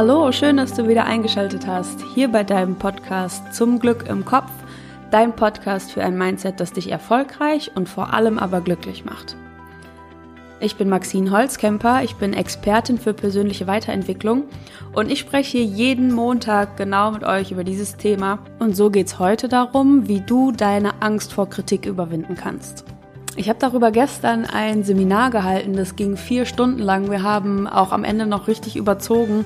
Hallo, schön, dass du wieder eingeschaltet hast, hier bei deinem Podcast Zum Glück im Kopf, dein Podcast für ein Mindset, das dich erfolgreich und vor allem aber glücklich macht. Ich bin Maxine Holzkemper, ich bin Expertin für persönliche Weiterentwicklung und ich spreche jeden Montag genau mit euch über dieses Thema und so geht es heute darum, wie du deine Angst vor Kritik überwinden kannst. Ich habe darüber gestern ein Seminar gehalten, das ging vier Stunden lang. Wir haben auch am Ende noch richtig überzogen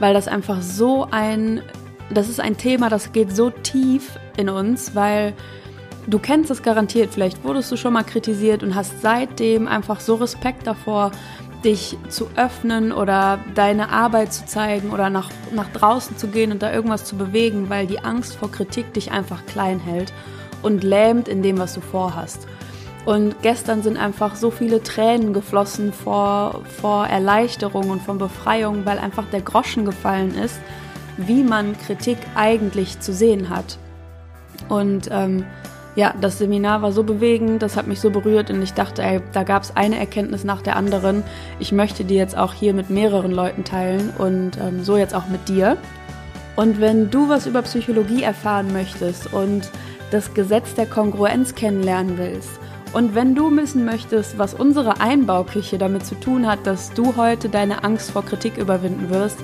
weil das einfach so ein, das ist ein Thema, das geht so tief in uns, weil du kennst es garantiert, vielleicht wurdest du schon mal kritisiert und hast seitdem einfach so Respekt davor, dich zu öffnen oder deine Arbeit zu zeigen oder nach, nach draußen zu gehen und da irgendwas zu bewegen, weil die Angst vor Kritik dich einfach klein hält und lähmt in dem, was du vorhast. Und gestern sind einfach so viele Tränen geflossen vor, vor Erleichterung und von Befreiung, weil einfach der Groschen gefallen ist, wie man Kritik eigentlich zu sehen hat. Und ähm, ja, das Seminar war so bewegend, das hat mich so berührt und ich dachte, ey, da gab es eine Erkenntnis nach der anderen. Ich möchte die jetzt auch hier mit mehreren Leuten teilen und ähm, so jetzt auch mit dir. Und wenn du was über Psychologie erfahren möchtest und das Gesetz der Kongruenz kennenlernen willst, und wenn du wissen möchtest, was unsere Einbauküche damit zu tun hat, dass du heute deine Angst vor Kritik überwinden wirst,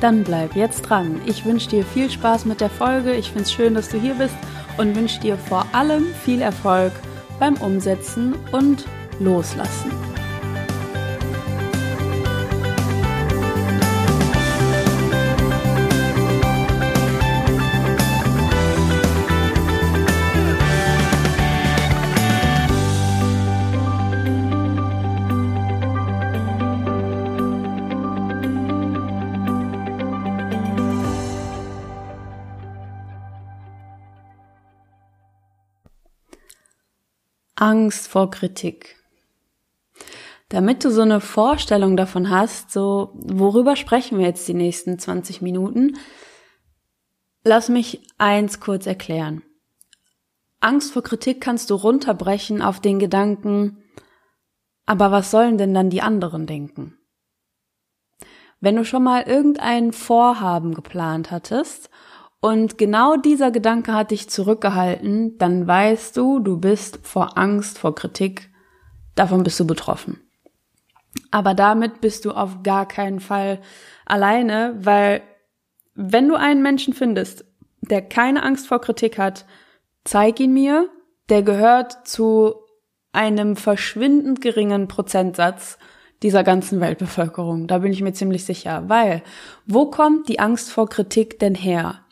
dann bleib jetzt dran. Ich wünsche dir viel Spaß mit der Folge. Ich finde es schön, dass du hier bist und wünsche dir vor allem viel Erfolg beim Umsetzen und Loslassen. Angst vor Kritik. Damit du so eine Vorstellung davon hast, so worüber sprechen wir jetzt die nächsten 20 Minuten, lass mich eins kurz erklären. Angst vor Kritik kannst du runterbrechen auf den Gedanken, aber was sollen denn dann die anderen denken? Wenn du schon mal irgendein Vorhaben geplant hattest und genau dieser Gedanke hat dich zurückgehalten, dann weißt du, du bist vor Angst, vor Kritik, davon bist du betroffen. Aber damit bist du auf gar keinen Fall alleine, weil wenn du einen Menschen findest, der keine Angst vor Kritik hat, zeig ihn mir, der gehört zu einem verschwindend geringen Prozentsatz dieser ganzen Weltbevölkerung. Da bin ich mir ziemlich sicher. Weil, wo kommt die Angst vor Kritik denn her?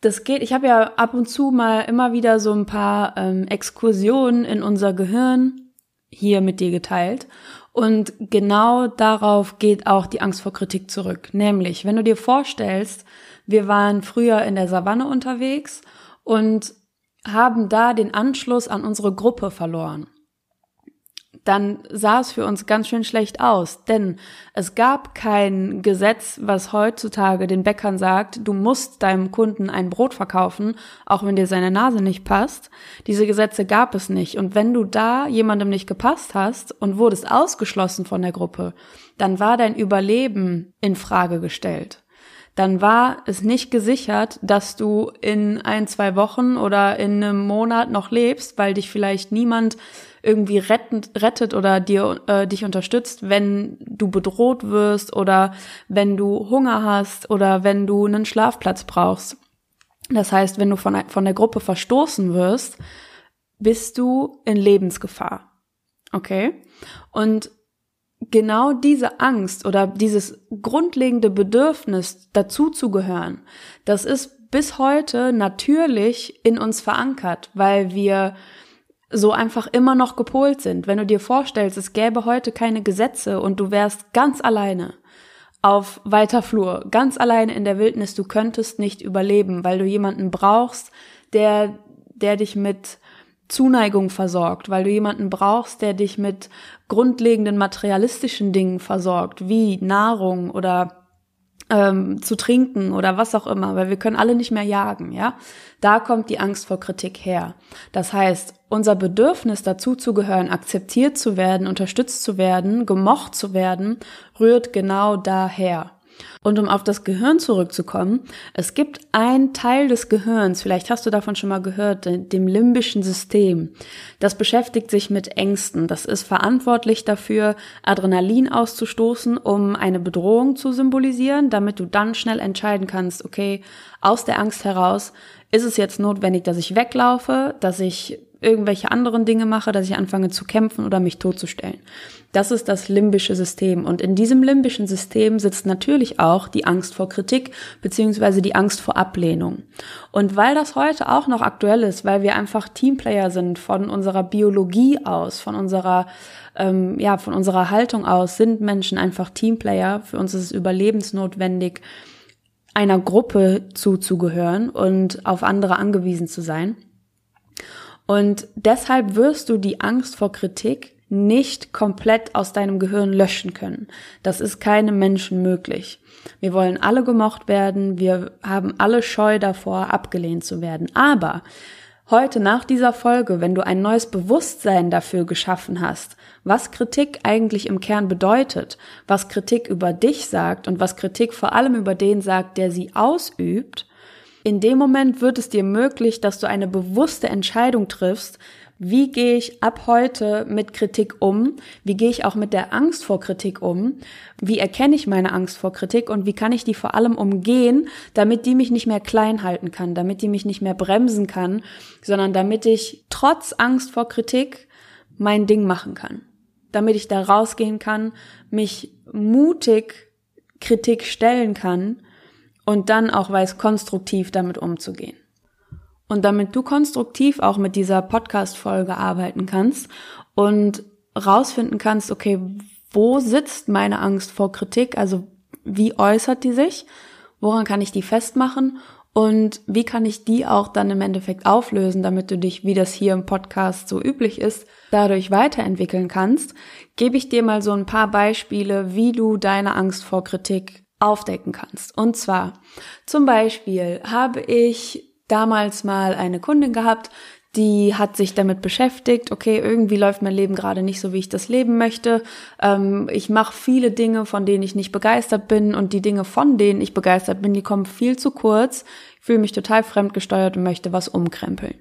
Das geht, ich habe ja ab und zu mal immer wieder so ein paar ähm, Exkursionen in unser Gehirn hier mit dir geteilt. Und genau darauf geht auch die Angst vor Kritik zurück. Nämlich, wenn du dir vorstellst, wir waren früher in der Savanne unterwegs und haben da den Anschluss an unsere Gruppe verloren dann sah es für uns ganz schön schlecht aus, denn es gab kein Gesetz, was heutzutage den Bäckern sagt, du musst deinem Kunden ein Brot verkaufen, auch wenn dir seine Nase nicht passt. Diese Gesetze gab es nicht. Und wenn du da jemandem nicht gepasst hast und wurdest ausgeschlossen von der Gruppe, dann war dein Überleben in Frage gestellt dann war es nicht gesichert, dass du in ein, zwei Wochen oder in einem Monat noch lebst, weil dich vielleicht niemand irgendwie rettend, rettet oder dir äh, dich unterstützt, wenn du bedroht wirst oder wenn du Hunger hast oder wenn du einen Schlafplatz brauchst. Das heißt, wenn du von, von der Gruppe verstoßen wirst, bist du in Lebensgefahr. Okay? Und genau diese Angst oder dieses grundlegende Bedürfnis, dazuzugehören, das ist bis heute natürlich in uns verankert, weil wir so einfach immer noch gepolt sind. Wenn du dir vorstellst, es gäbe heute keine Gesetze und du wärst ganz alleine auf weiter Flur, ganz alleine in der Wildnis, du könntest nicht überleben, weil du jemanden brauchst, der, der dich mit Zuneigung versorgt, weil du jemanden brauchst, der dich mit grundlegenden materialistischen Dingen versorgt, wie Nahrung oder ähm, zu trinken oder was auch immer, weil wir können alle nicht mehr jagen, ja. Da kommt die Angst vor Kritik her. Das heißt, unser Bedürfnis dazu zu gehören, akzeptiert zu werden, unterstützt zu werden, gemocht zu werden, rührt genau daher. Und um auf das Gehirn zurückzukommen, es gibt einen Teil des Gehirns, vielleicht hast du davon schon mal gehört, dem limbischen System. Das beschäftigt sich mit Ängsten. Das ist verantwortlich dafür, Adrenalin auszustoßen, um eine Bedrohung zu symbolisieren, damit du dann schnell entscheiden kannst, okay, aus der Angst heraus, ist es jetzt notwendig, dass ich weglaufe, dass ich irgendwelche anderen Dinge mache, dass ich anfange zu kämpfen oder mich totzustellen. Das ist das limbische System. Und in diesem limbischen System sitzt natürlich auch die Angst vor Kritik beziehungsweise die Angst vor Ablehnung. Und weil das heute auch noch aktuell ist, weil wir einfach Teamplayer sind von unserer Biologie aus, von unserer ähm, ja von unserer Haltung aus, sind Menschen einfach Teamplayer. Für uns ist es überlebensnotwendig, einer Gruppe zuzugehören und auf andere angewiesen zu sein. Und deshalb wirst du die Angst vor Kritik nicht komplett aus deinem Gehirn löschen können. Das ist keinem Menschen möglich. Wir wollen alle gemocht werden, wir haben alle Scheu davor, abgelehnt zu werden. Aber heute nach dieser Folge, wenn du ein neues Bewusstsein dafür geschaffen hast, was Kritik eigentlich im Kern bedeutet, was Kritik über dich sagt und was Kritik vor allem über den sagt, der sie ausübt, in dem Moment wird es dir möglich, dass du eine bewusste Entscheidung triffst, wie gehe ich ab heute mit Kritik um? Wie gehe ich auch mit der Angst vor Kritik um? Wie erkenne ich meine Angst vor Kritik und wie kann ich die vor allem umgehen, damit die mich nicht mehr klein halten kann, damit die mich nicht mehr bremsen kann, sondern damit ich trotz Angst vor Kritik mein Ding machen kann. Damit ich da rausgehen kann, mich mutig Kritik stellen kann und dann auch weiß, konstruktiv damit umzugehen. Und damit du konstruktiv auch mit dieser Podcast-Folge arbeiten kannst und rausfinden kannst, okay, wo sitzt meine Angst vor Kritik? Also wie äußert die sich? Woran kann ich die festmachen? Und wie kann ich die auch dann im Endeffekt auflösen, damit du dich, wie das hier im Podcast so üblich ist, dadurch weiterentwickeln kannst, gebe ich dir mal so ein paar Beispiele, wie du deine Angst vor Kritik aufdecken kannst. Und zwar zum Beispiel habe ich damals mal eine Kundin gehabt, die hat sich damit beschäftigt, okay, irgendwie läuft mein Leben gerade nicht so, wie ich das leben möchte. Ähm, ich mache viele Dinge, von denen ich nicht begeistert bin und die Dinge, von denen ich begeistert bin, die kommen viel zu kurz. Ich fühle mich total fremdgesteuert und möchte was umkrempeln.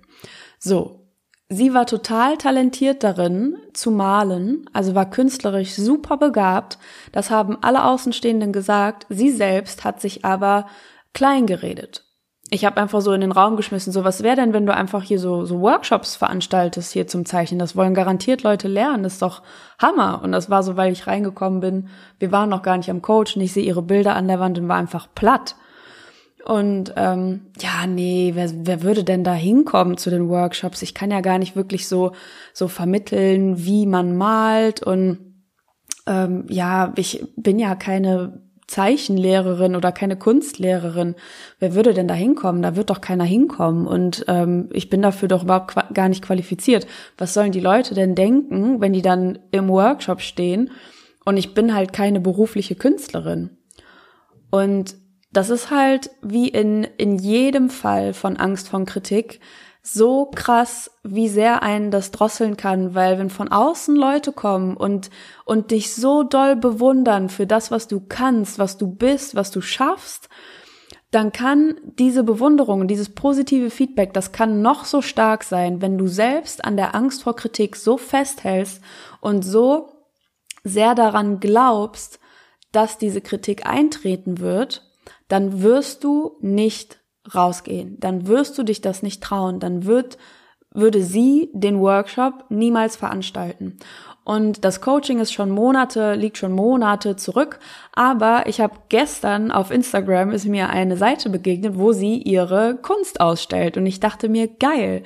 So, Sie war total talentiert darin zu malen, also war künstlerisch super begabt. Das haben alle Außenstehenden gesagt. Sie selbst hat sich aber klein geredet. Ich habe einfach so in den Raum geschmissen, so was wäre denn, wenn du einfach hier so, so Workshops veranstaltest hier zum Zeichnen? Das wollen garantiert Leute lernen, das ist doch Hammer. Und das war so, weil ich reingekommen bin. Wir waren noch gar nicht am Coach und ich sehe ihre Bilder an der Wand und war einfach platt. Und ähm, ja, nee, wer, wer würde denn da hinkommen zu den Workshops? Ich kann ja gar nicht wirklich so so vermitteln, wie man malt und ähm, ja, ich bin ja keine Zeichenlehrerin oder keine Kunstlehrerin. Wer würde denn da hinkommen? Da wird doch keiner hinkommen. Und ähm, ich bin dafür doch überhaupt gar nicht qualifiziert. Was sollen die Leute denn denken, wenn die dann im Workshop stehen und ich bin halt keine berufliche Künstlerin? Und das ist halt wie in, in jedem Fall von Angst von Kritik so krass, wie sehr einen das drosseln kann, weil wenn von außen Leute kommen und, und dich so doll bewundern für das, was du kannst, was du bist, was du schaffst, dann kann diese Bewunderung, dieses positive Feedback, das kann noch so stark sein, wenn du selbst an der Angst vor Kritik so festhältst und so sehr daran glaubst, dass diese Kritik eintreten wird, dann wirst du nicht rausgehen. Dann wirst du dich das nicht trauen. Dann wird, würde sie den Workshop niemals veranstalten. Und das Coaching ist schon Monate, liegt schon Monate zurück. Aber ich habe gestern auf Instagram ist mir eine Seite begegnet, wo sie ihre Kunst ausstellt. Und ich dachte mir, geil.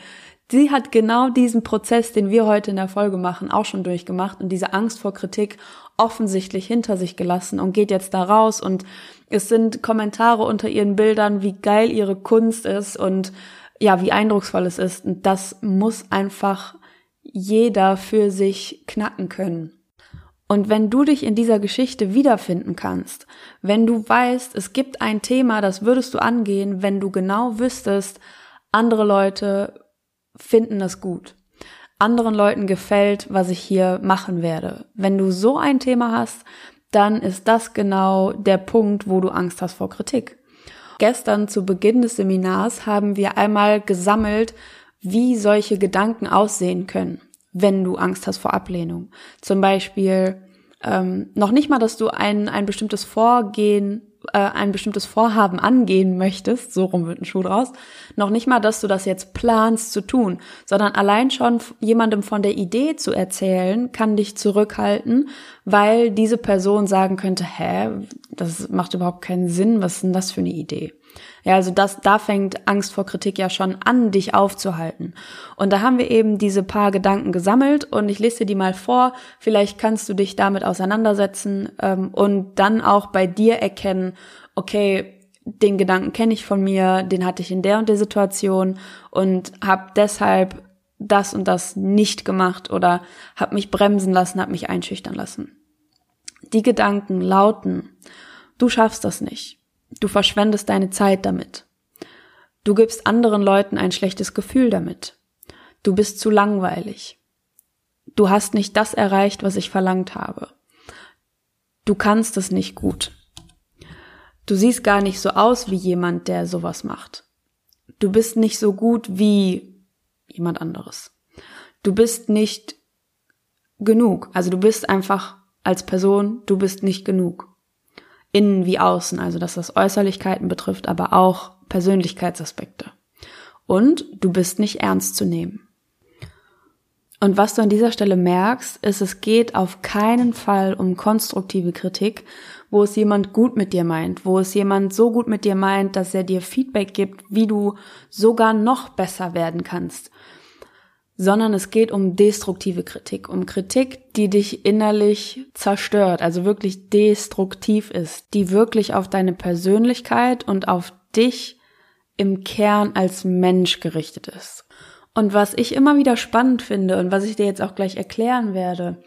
Sie hat genau diesen Prozess, den wir heute in der Folge machen, auch schon durchgemacht und diese Angst vor Kritik offensichtlich hinter sich gelassen und geht jetzt da raus und es sind Kommentare unter ihren Bildern, wie geil ihre Kunst ist und ja, wie eindrucksvoll es ist. Und das muss einfach jeder für sich knacken können. Und wenn du dich in dieser Geschichte wiederfinden kannst, wenn du weißt, es gibt ein Thema, das würdest du angehen, wenn du genau wüsstest, andere Leute finden das gut. Anderen Leuten gefällt, was ich hier machen werde. Wenn du so ein Thema hast, dann ist das genau der Punkt, wo du Angst hast vor Kritik. Gestern zu Beginn des Seminars haben wir einmal gesammelt, wie solche Gedanken aussehen können, wenn du Angst hast vor Ablehnung. Zum Beispiel ähm, noch nicht mal, dass du ein, ein bestimmtes Vorgehen äh, ein bestimmtes Vorhaben angehen möchtest, so rum wird ein Schuh draus, noch nicht mal, dass du das jetzt planst zu tun, sondern allein schon jemandem von der Idee zu erzählen, kann dich zurückhalten, weil diese Person sagen könnte, hä, das macht überhaupt keinen Sinn, was ist denn das für eine Idee? Ja, also das, da fängt Angst vor Kritik ja schon an, dich aufzuhalten. Und da haben wir eben diese paar Gedanken gesammelt und ich lese dir die mal vor. Vielleicht kannst du dich damit auseinandersetzen ähm, und dann auch bei dir erkennen, okay, den Gedanken kenne ich von mir, den hatte ich in der und der Situation und habe deshalb das und das nicht gemacht oder habe mich bremsen lassen, habe mich einschüchtern lassen. Die Gedanken lauten, du schaffst das nicht. Du verschwendest deine Zeit damit. Du gibst anderen Leuten ein schlechtes Gefühl damit. Du bist zu langweilig. Du hast nicht das erreicht, was ich verlangt habe. Du kannst es nicht gut. Du siehst gar nicht so aus wie jemand, der sowas macht. Du bist nicht so gut wie jemand anderes. Du bist nicht genug. Also du bist einfach als Person, du bist nicht genug innen wie außen, also dass das Äußerlichkeiten betrifft, aber auch Persönlichkeitsaspekte. Und du bist nicht ernst zu nehmen. Und was du an dieser Stelle merkst, ist, es geht auf keinen Fall um konstruktive Kritik, wo es jemand gut mit dir meint, wo es jemand so gut mit dir meint, dass er dir Feedback gibt, wie du sogar noch besser werden kannst, sondern es geht um destruktive Kritik, um Kritik, die dich innerlich zerstört, also wirklich destruktiv ist, die wirklich auf deine Persönlichkeit und auf dich im Kern als Mensch gerichtet ist. Und was ich immer wieder spannend finde und was ich dir jetzt auch gleich erklären werde,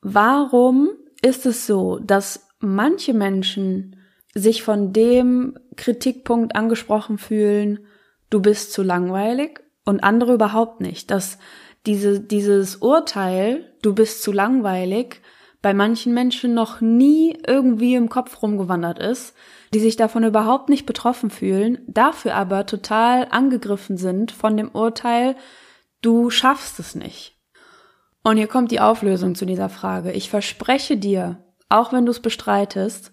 warum ist es so, dass manche Menschen sich von dem Kritikpunkt angesprochen fühlen, du bist zu langweilig und andere überhaupt nicht. Dass diese, dieses Urteil, du bist zu langweilig, bei manchen Menschen noch nie irgendwie im Kopf rumgewandert ist, die sich davon überhaupt nicht betroffen fühlen, dafür aber total angegriffen sind von dem Urteil, du schaffst es nicht. Und hier kommt die Auflösung zu dieser Frage. Ich verspreche dir, auch wenn du es bestreitest,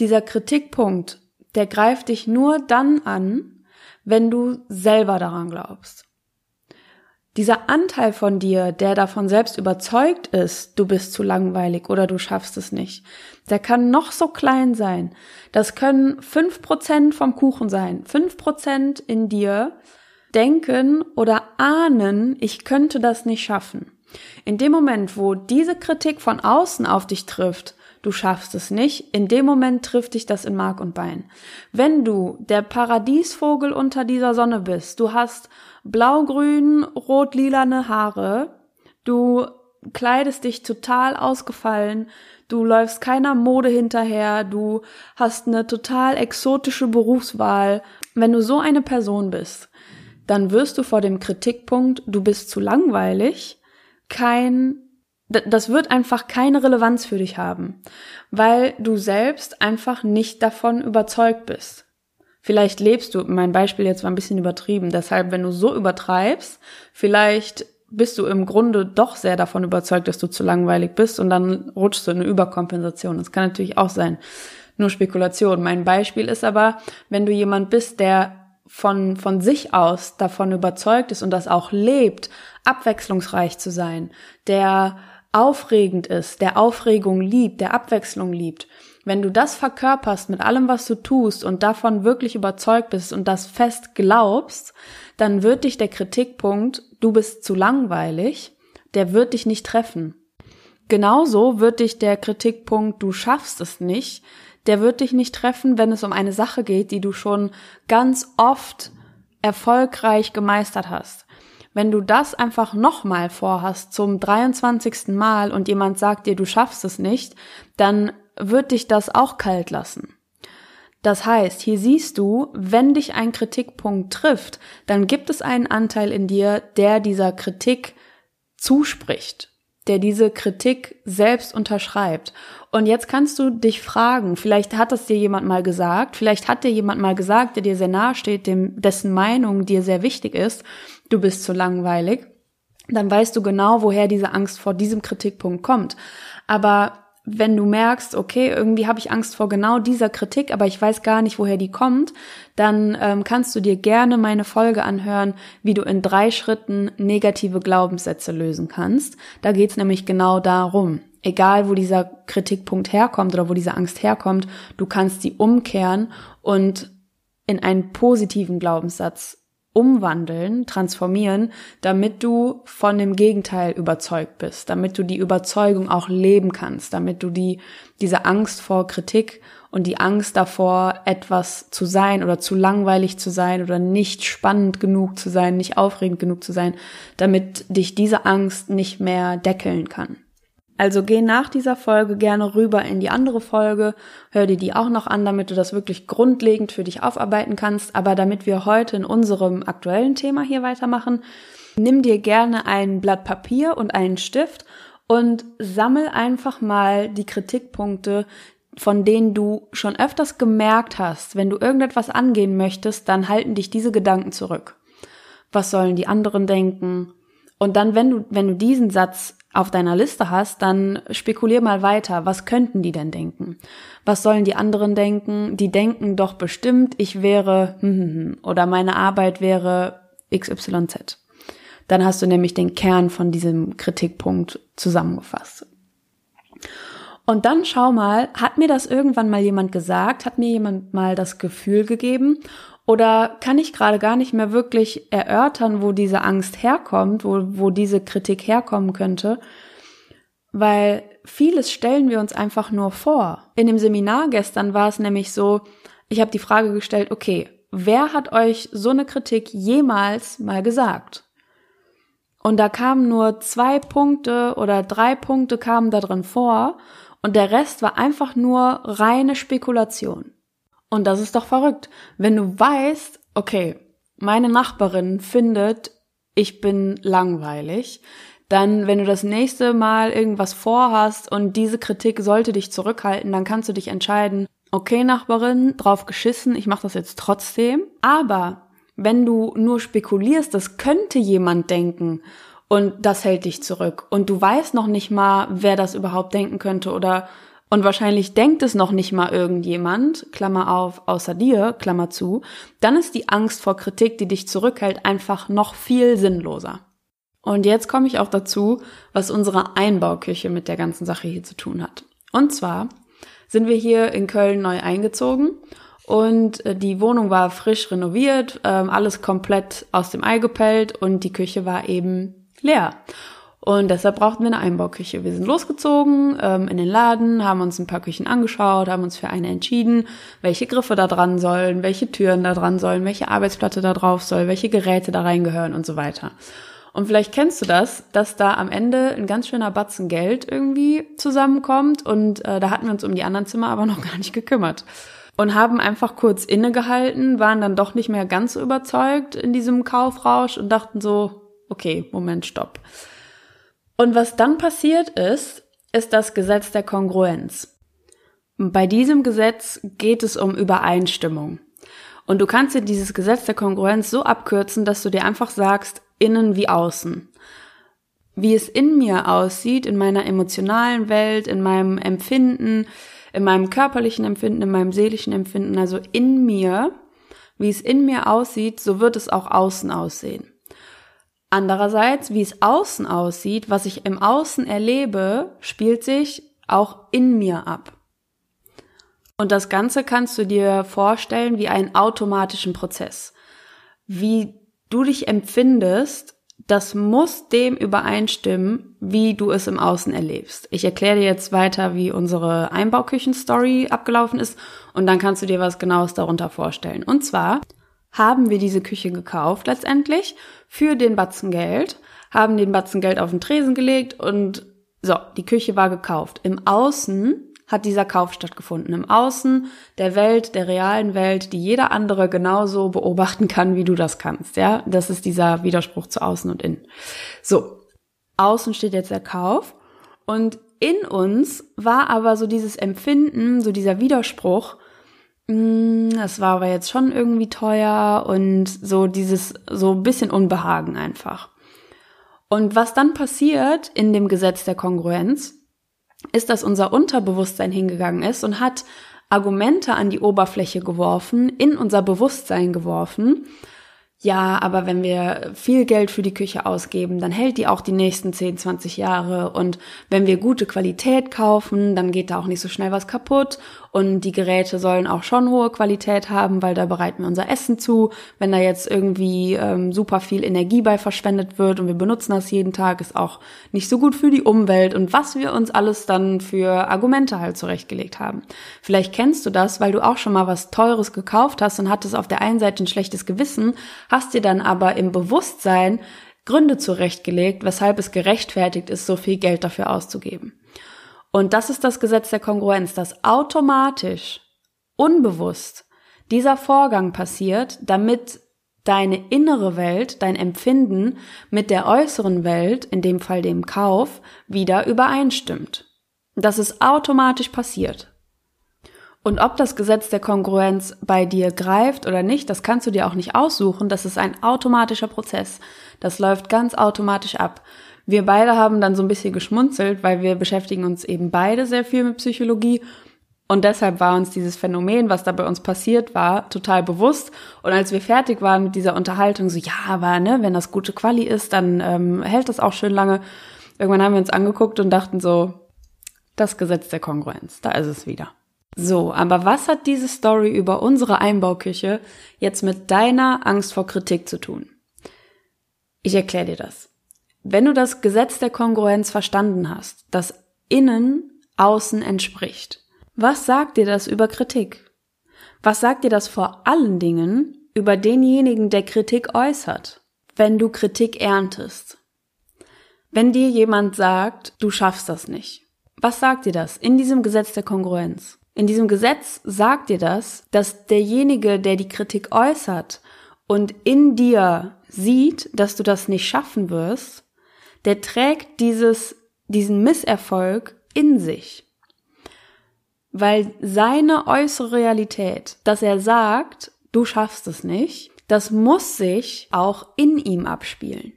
dieser Kritikpunkt, der greift dich nur dann an, wenn du selber daran glaubst. Dieser Anteil von dir, der davon selbst überzeugt ist, du bist zu langweilig oder du schaffst es nicht, der kann noch so klein sein. Das können fünf Prozent vom Kuchen sein. Fünf Prozent in dir denken oder ahnen, ich könnte das nicht schaffen. In dem Moment, wo diese Kritik von außen auf dich trifft, du schaffst es nicht, in dem Moment trifft dich das in Mark und Bein. Wenn du der Paradiesvogel unter dieser Sonne bist, du hast blau-grün, rot-lilane Haare, du kleidest dich total ausgefallen, du läufst keiner Mode hinterher, du hast eine total exotische Berufswahl. Wenn du so eine Person bist, dann wirst du vor dem Kritikpunkt, du bist zu langweilig, kein das wird einfach keine Relevanz für dich haben, weil du selbst einfach nicht davon überzeugt bist. Vielleicht lebst du, mein Beispiel jetzt war ein bisschen übertrieben, deshalb, wenn du so übertreibst, vielleicht bist du im Grunde doch sehr davon überzeugt, dass du zu langweilig bist und dann rutschst du in eine Überkompensation. Das kann natürlich auch sein. Nur Spekulation. Mein Beispiel ist aber, wenn du jemand bist, der von, von sich aus davon überzeugt ist und das auch lebt, abwechslungsreich zu sein, der aufregend ist, der Aufregung liebt, der Abwechslung liebt, wenn du das verkörperst mit allem, was du tust und davon wirklich überzeugt bist und das fest glaubst, dann wird dich der Kritikpunkt, du bist zu langweilig, der wird dich nicht treffen. Genauso wird dich der Kritikpunkt, du schaffst es nicht, der wird dich nicht treffen, wenn es um eine Sache geht, die du schon ganz oft erfolgreich gemeistert hast. Wenn du das einfach nochmal vorhast zum 23. Mal und jemand sagt dir, du schaffst es nicht, dann wird dich das auch kalt lassen. Das heißt, hier siehst du, wenn dich ein Kritikpunkt trifft, dann gibt es einen Anteil in dir, der dieser Kritik zuspricht, der diese Kritik selbst unterschreibt. Und jetzt kannst du dich fragen, vielleicht hat das dir jemand mal gesagt, vielleicht hat dir jemand mal gesagt, der dir sehr nahe steht, dem, dessen Meinung dir sehr wichtig ist, du bist zu langweilig, dann weißt du genau, woher diese Angst vor diesem Kritikpunkt kommt. Aber wenn du merkst, okay, irgendwie habe ich Angst vor genau dieser Kritik, aber ich weiß gar nicht, woher die kommt, dann ähm, kannst du dir gerne meine Folge anhören, wie du in drei Schritten negative Glaubenssätze lösen kannst. Da geht's nämlich genau darum. Egal, wo dieser Kritikpunkt herkommt oder wo diese Angst herkommt, du kannst sie umkehren und in einen positiven Glaubenssatz umwandeln, transformieren, damit du von dem Gegenteil überzeugt bist, damit du die Überzeugung auch leben kannst, damit du die, diese Angst vor Kritik und die Angst davor, etwas zu sein oder zu langweilig zu sein oder nicht spannend genug zu sein, nicht aufregend genug zu sein, damit dich diese Angst nicht mehr deckeln kann. Also geh nach dieser Folge gerne rüber in die andere Folge, hör dir die auch noch an, damit du das wirklich grundlegend für dich aufarbeiten kannst. Aber damit wir heute in unserem aktuellen Thema hier weitermachen, nimm dir gerne ein Blatt Papier und einen Stift und sammel einfach mal die Kritikpunkte, von denen du schon öfters gemerkt hast, wenn du irgendetwas angehen möchtest, dann halten dich diese Gedanken zurück. Was sollen die anderen denken? Und dann, wenn du, wenn du diesen Satz auf deiner Liste hast, dann spekulier mal weiter. Was könnten die denn denken? Was sollen die anderen denken? Die denken doch bestimmt, ich wäre hm, hm, hm, oder meine Arbeit wäre XYZ. Dann hast du nämlich den Kern von diesem Kritikpunkt zusammengefasst. Und dann schau mal, hat mir das irgendwann mal jemand gesagt? Hat mir jemand mal das Gefühl gegeben? Oder kann ich gerade gar nicht mehr wirklich erörtern, wo diese Angst herkommt, wo, wo diese Kritik herkommen könnte? Weil vieles stellen wir uns einfach nur vor. In dem Seminar gestern war es nämlich so, ich habe die Frage gestellt, okay, wer hat euch so eine Kritik jemals mal gesagt? Und da kamen nur zwei Punkte oder drei Punkte kamen da drin vor und der Rest war einfach nur reine Spekulation. Und das ist doch verrückt. Wenn du weißt, okay, meine Nachbarin findet, ich bin langweilig, dann, wenn du das nächste Mal irgendwas vorhast und diese Kritik sollte dich zurückhalten, dann kannst du dich entscheiden, okay, Nachbarin, drauf geschissen, ich mache das jetzt trotzdem. Aber wenn du nur spekulierst, das könnte jemand denken und das hält dich zurück und du weißt noch nicht mal, wer das überhaupt denken könnte oder und wahrscheinlich denkt es noch nicht mal irgendjemand, Klammer auf, außer dir, Klammer zu, dann ist die Angst vor Kritik, die dich zurückhält, einfach noch viel sinnloser. Und jetzt komme ich auch dazu, was unsere Einbauküche mit der ganzen Sache hier zu tun hat. Und zwar sind wir hier in Köln neu eingezogen und äh, die Wohnung war frisch renoviert, ähm, alles komplett aus dem Ei gepellt und die Küche war eben leer. Und deshalb brauchten wir eine Einbauküche. Wir sind losgezogen ähm, in den Laden, haben uns ein paar Küchen angeschaut, haben uns für eine entschieden, welche Griffe da dran sollen, welche Türen da dran sollen, welche Arbeitsplatte da drauf soll, welche Geräte da reingehören und so weiter. Und vielleicht kennst du das, dass da am Ende ein ganz schöner Batzen Geld irgendwie zusammenkommt und äh, da hatten wir uns um die anderen Zimmer aber noch gar nicht gekümmert. Und haben einfach kurz innegehalten, waren dann doch nicht mehr ganz so überzeugt in diesem Kaufrausch und dachten so, okay, Moment, stopp. Und was dann passiert ist, ist das Gesetz der Kongruenz. Bei diesem Gesetz geht es um Übereinstimmung. Und du kannst dir dieses Gesetz der Kongruenz so abkürzen, dass du dir einfach sagst, innen wie außen. Wie es in mir aussieht, in meiner emotionalen Welt, in meinem Empfinden, in meinem körperlichen Empfinden, in meinem seelischen Empfinden, also in mir, wie es in mir aussieht, so wird es auch außen aussehen. Andererseits, wie es außen aussieht, was ich im Außen erlebe, spielt sich auch in mir ab. Und das Ganze kannst du dir vorstellen wie einen automatischen Prozess. Wie du dich empfindest, das muss dem übereinstimmen, wie du es im Außen erlebst. Ich erkläre dir jetzt weiter, wie unsere Einbauküchen-Story abgelaufen ist und dann kannst du dir was Genaues darunter vorstellen. Und zwar haben wir diese Küche gekauft letztendlich für den Batzen Geld, haben den Batzen Geld auf den Tresen gelegt und so, die Küche war gekauft. Im Außen hat dieser Kauf stattgefunden. Im Außen der Welt, der realen Welt, die jeder andere genauso beobachten kann, wie du das kannst. Ja, das ist dieser Widerspruch zu außen und innen. So, außen steht jetzt der Kauf Und in uns war aber so dieses Empfinden, so dieser Widerspruch, das war aber jetzt schon irgendwie teuer und so dieses, so ein bisschen Unbehagen einfach. Und was dann passiert in dem Gesetz der Kongruenz, ist, dass unser Unterbewusstsein hingegangen ist und hat Argumente an die Oberfläche geworfen, in unser Bewusstsein geworfen, ja, aber wenn wir viel Geld für die Küche ausgeben, dann hält die auch die nächsten 10, 20 Jahre. Und wenn wir gute Qualität kaufen, dann geht da auch nicht so schnell was kaputt. Und die Geräte sollen auch schon hohe Qualität haben, weil da bereiten wir unser Essen zu. Wenn da jetzt irgendwie ähm, super viel Energie bei verschwendet wird und wir benutzen das jeden Tag, ist auch nicht so gut für die Umwelt. Und was wir uns alles dann für Argumente halt zurechtgelegt haben. Vielleicht kennst du das, weil du auch schon mal was Teures gekauft hast und hattest auf der einen Seite ein schlechtes Gewissen, hast dir dann aber im Bewusstsein Gründe zurechtgelegt, weshalb es gerechtfertigt ist, so viel Geld dafür auszugeben. Und das ist das Gesetz der Kongruenz, dass automatisch, unbewusst dieser Vorgang passiert, damit deine innere Welt, dein Empfinden mit der äußeren Welt, in dem Fall dem Kauf, wieder übereinstimmt. Das ist automatisch passiert. Und ob das Gesetz der Kongruenz bei dir greift oder nicht, das kannst du dir auch nicht aussuchen. Das ist ein automatischer Prozess. Das läuft ganz automatisch ab. Wir beide haben dann so ein bisschen geschmunzelt, weil wir beschäftigen uns eben beide sehr viel mit Psychologie. Und deshalb war uns dieses Phänomen, was da bei uns passiert war, total bewusst. Und als wir fertig waren mit dieser Unterhaltung, so, ja, aber ne, wenn das gute Quali ist, dann ähm, hält das auch schön lange. Irgendwann haben wir uns angeguckt und dachten so, das Gesetz der Kongruenz, da ist es wieder. So, aber was hat diese Story über unsere Einbauküche jetzt mit deiner Angst vor Kritik zu tun? Ich erkläre dir das. Wenn du das Gesetz der Kongruenz verstanden hast, das innen außen entspricht, was sagt dir das über Kritik? Was sagt dir das vor allen Dingen über denjenigen, der Kritik äußert, wenn du Kritik erntest? Wenn dir jemand sagt, du schaffst das nicht, was sagt dir das in diesem Gesetz der Kongruenz? In diesem Gesetz sagt dir das, dass derjenige, der die Kritik äußert und in dir sieht, dass du das nicht schaffen wirst, der trägt dieses, diesen Misserfolg in sich. Weil seine äußere Realität, dass er sagt, du schaffst es nicht, das muss sich auch in ihm abspielen.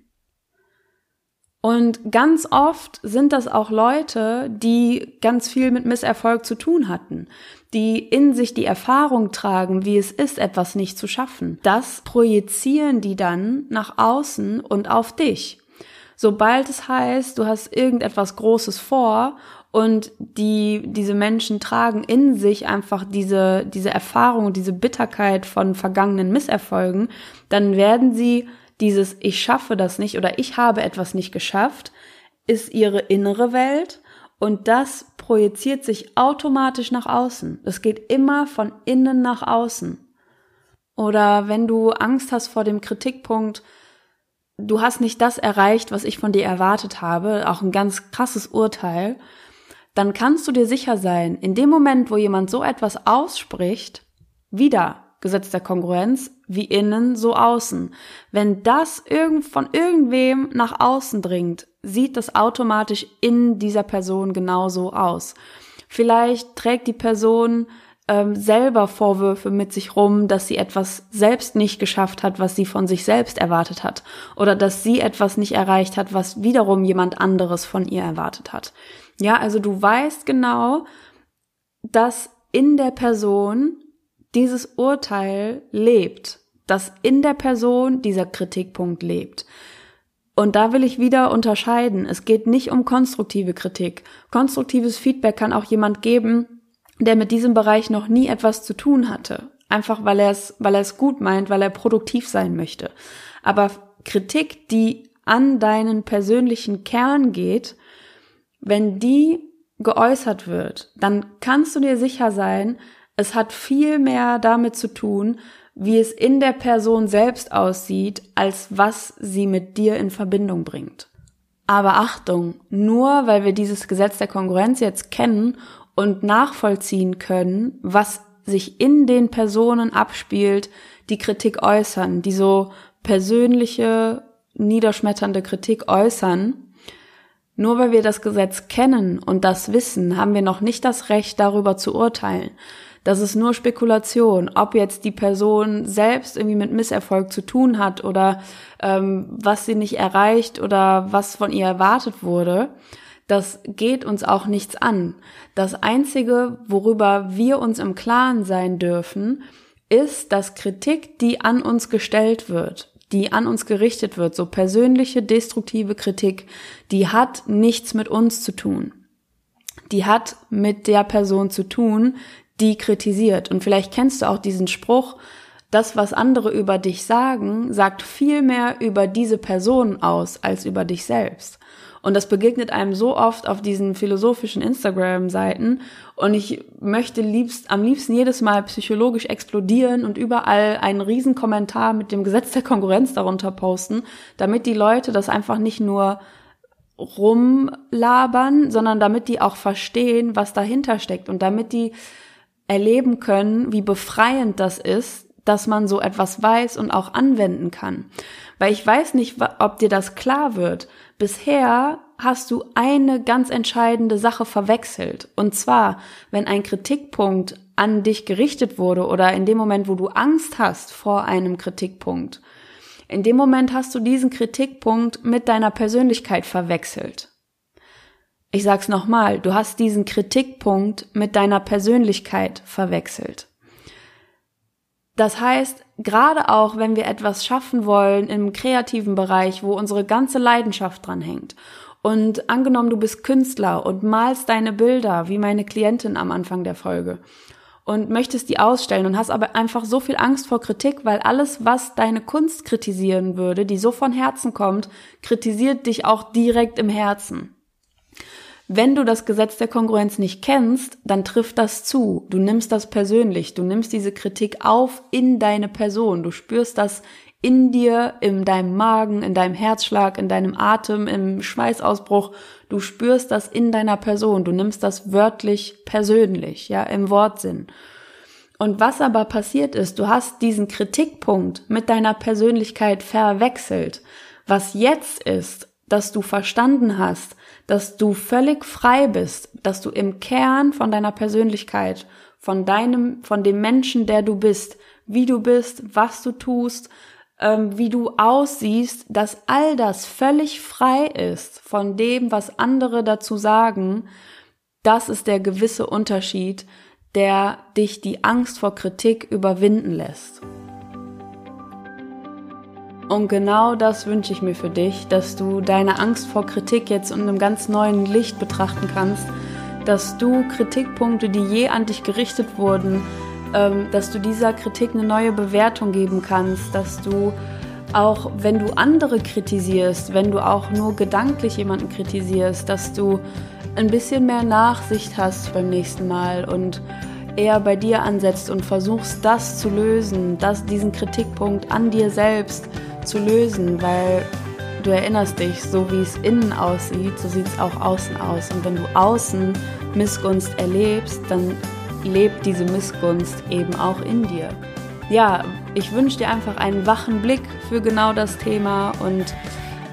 Und ganz oft sind das auch Leute, die ganz viel mit Misserfolg zu tun hatten, die in sich die Erfahrung tragen, wie es ist, etwas nicht zu schaffen. Das projizieren die dann nach außen und auf dich. Sobald es heißt, du hast irgendetwas Großes vor und die, diese Menschen tragen in sich einfach diese, diese Erfahrung diese Bitterkeit von vergangenen Misserfolgen, dann werden sie dieses Ich schaffe das nicht oder ich habe etwas nicht geschafft, ist ihre innere Welt und das projiziert sich automatisch nach außen. Es geht immer von innen nach außen. Oder wenn du Angst hast vor dem Kritikpunkt, du hast nicht das erreicht, was ich von dir erwartet habe, auch ein ganz krasses Urteil, dann kannst du dir sicher sein, in dem Moment, wo jemand so etwas ausspricht, wieder Gesetz der Kongruenz, wie innen, so außen. Wenn das irgend von irgendwem nach außen dringt, sieht das automatisch in dieser Person genauso aus. Vielleicht trägt die Person ähm, selber Vorwürfe mit sich rum, dass sie etwas selbst nicht geschafft hat, was sie von sich selbst erwartet hat. Oder dass sie etwas nicht erreicht hat, was wiederum jemand anderes von ihr erwartet hat. Ja, also du weißt genau, dass in der Person dieses Urteil lebt, dass in der Person dieser Kritikpunkt lebt. Und da will ich wieder unterscheiden. Es geht nicht um konstruktive Kritik. Konstruktives Feedback kann auch jemand geben, der mit diesem Bereich noch nie etwas zu tun hatte. Einfach weil er es, weil er es gut meint, weil er produktiv sein möchte. Aber Kritik, die an deinen persönlichen Kern geht, wenn die geäußert wird, dann kannst du dir sicher sein, es hat viel mehr damit zu tun, wie es in der Person selbst aussieht, als was sie mit dir in Verbindung bringt. Aber Achtung, nur weil wir dieses Gesetz der Konkurrenz jetzt kennen und nachvollziehen können, was sich in den Personen abspielt, die Kritik äußern, die so persönliche, niederschmetternde Kritik äußern, Nur weil wir das Gesetz kennen und das wissen, haben wir noch nicht das Recht, darüber zu urteilen. Das ist nur Spekulation, ob jetzt die Person selbst irgendwie mit Misserfolg zu tun hat oder ähm, was sie nicht erreicht oder was von ihr erwartet wurde. Das geht uns auch nichts an. Das Einzige, worüber wir uns im Klaren sein dürfen, ist, dass Kritik, die an uns gestellt wird, die an uns gerichtet wird, so persönliche destruktive Kritik, die hat nichts mit uns zu tun. Die hat mit der Person zu tun, die kritisiert. Und vielleicht kennst du auch diesen Spruch, das, was andere über dich sagen, sagt viel mehr über diese Person aus als über dich selbst. Und das begegnet einem so oft auf diesen philosophischen Instagram-Seiten. Und ich möchte liebst, am liebsten jedes Mal psychologisch explodieren und überall einen riesen Kommentar mit dem Gesetz der Konkurrenz darunter posten, damit die Leute das einfach nicht nur rumlabern, sondern damit die auch verstehen, was dahinter steckt und damit die erleben können, wie befreiend das ist, dass man so etwas weiß und auch anwenden kann. Weil ich weiß nicht, ob dir das klar wird. Bisher hast du eine ganz entscheidende Sache verwechselt. Und zwar, wenn ein Kritikpunkt an dich gerichtet wurde oder in dem Moment, wo du Angst hast vor einem Kritikpunkt, in dem Moment hast du diesen Kritikpunkt mit deiner Persönlichkeit verwechselt. Ich sag's nochmal, du hast diesen Kritikpunkt mit deiner Persönlichkeit verwechselt. Das heißt, gerade auch wenn wir etwas schaffen wollen im kreativen Bereich, wo unsere ganze Leidenschaft dran hängt, und angenommen, du bist Künstler und malst deine Bilder, wie meine Klientin am Anfang der Folge, und möchtest die ausstellen und hast aber einfach so viel Angst vor Kritik, weil alles, was deine Kunst kritisieren würde, die so von Herzen kommt, kritisiert dich auch direkt im Herzen. Wenn du das Gesetz der Kongruenz nicht kennst, dann trifft das zu. Du nimmst das persönlich. Du nimmst diese Kritik auf in deine Person. Du spürst das in dir, in deinem Magen, in deinem Herzschlag, in deinem Atem, im Schweißausbruch. Du spürst das in deiner Person. Du nimmst das wörtlich persönlich, ja, im Wortsinn. Und was aber passiert ist, du hast diesen Kritikpunkt mit deiner Persönlichkeit verwechselt. Was jetzt ist, dass du verstanden hast, dass du völlig frei bist, dass du im Kern von deiner Persönlichkeit, von deinem, von dem Menschen, der du bist, wie du bist, was du tust, ähm, wie du aussiehst, dass all das völlig frei ist von dem, was andere dazu sagen, das ist der gewisse Unterschied, der dich die Angst vor Kritik überwinden lässt. Und genau das wünsche ich mir für dich, dass du deine Angst vor Kritik jetzt in einem ganz neuen Licht betrachten kannst, dass du Kritikpunkte, die je an dich gerichtet wurden, ähm, dass du dieser Kritik eine neue Bewertung geben kannst, dass du auch wenn du andere kritisierst, wenn du auch nur gedanklich jemanden kritisierst, dass du ein bisschen mehr Nachsicht hast beim nächsten Mal und eher bei dir ansetzt und versuchst, das zu lösen, das, diesen Kritikpunkt an dir selbst zu lösen, weil du erinnerst dich, so wie es innen aussieht, so sieht es auch außen aus. Und wenn du außen Missgunst erlebst, dann lebt diese Missgunst eben auch in dir. Ja, ich wünsche dir einfach einen wachen Blick für genau das Thema und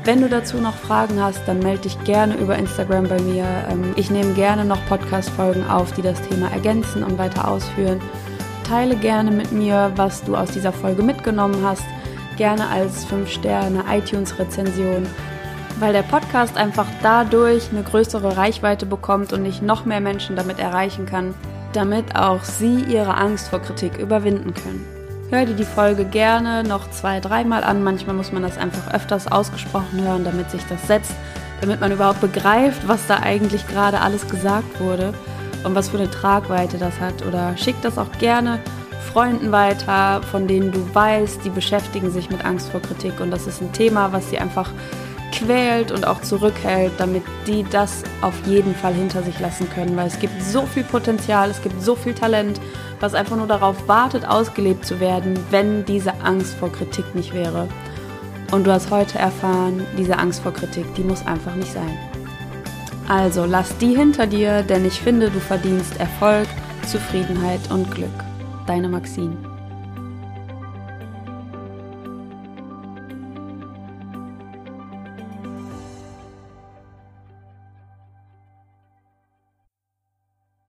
wenn du dazu noch Fragen hast, dann melde dich gerne über Instagram bei mir. Ähm, ich nehme gerne noch Podcast-Folgen auf, die das Thema ergänzen und weiter ausführen. Teile gerne mit mir, was du aus dieser Folge mitgenommen hast gerne als 5-Sterne iTunes-Rezension, weil der Podcast einfach dadurch eine größere Reichweite bekommt und ich noch mehr Menschen damit erreichen kann, damit auch sie ihre Angst vor Kritik überwinden können. Hör dir die Folge gerne noch zwei, dreimal an. Manchmal muss man das einfach öfters ausgesprochen hören, damit sich das setzt, damit man überhaupt begreift, was da eigentlich gerade alles gesagt wurde und was für eine Tragweite das hat. Oder schick das auch gerne Freunden weiter, von denen du weißt, die beschäftigen sich mit Angst vor Kritik und das ist ein Thema, was sie einfach quält und auch zurückhält, damit die das auf jeden Fall hinter sich lassen können, weil es gibt so viel Potenzial, es gibt so viel Talent, was einfach nur darauf wartet, ausgelebt zu werden, wenn diese Angst vor Kritik nicht wäre. Und du hast heute erfahren, diese Angst vor Kritik, die muss einfach nicht sein. Also lass die hinter dir, denn ich finde, du verdienst Erfolg, Zufriedenheit und Glück. Deine Maxine.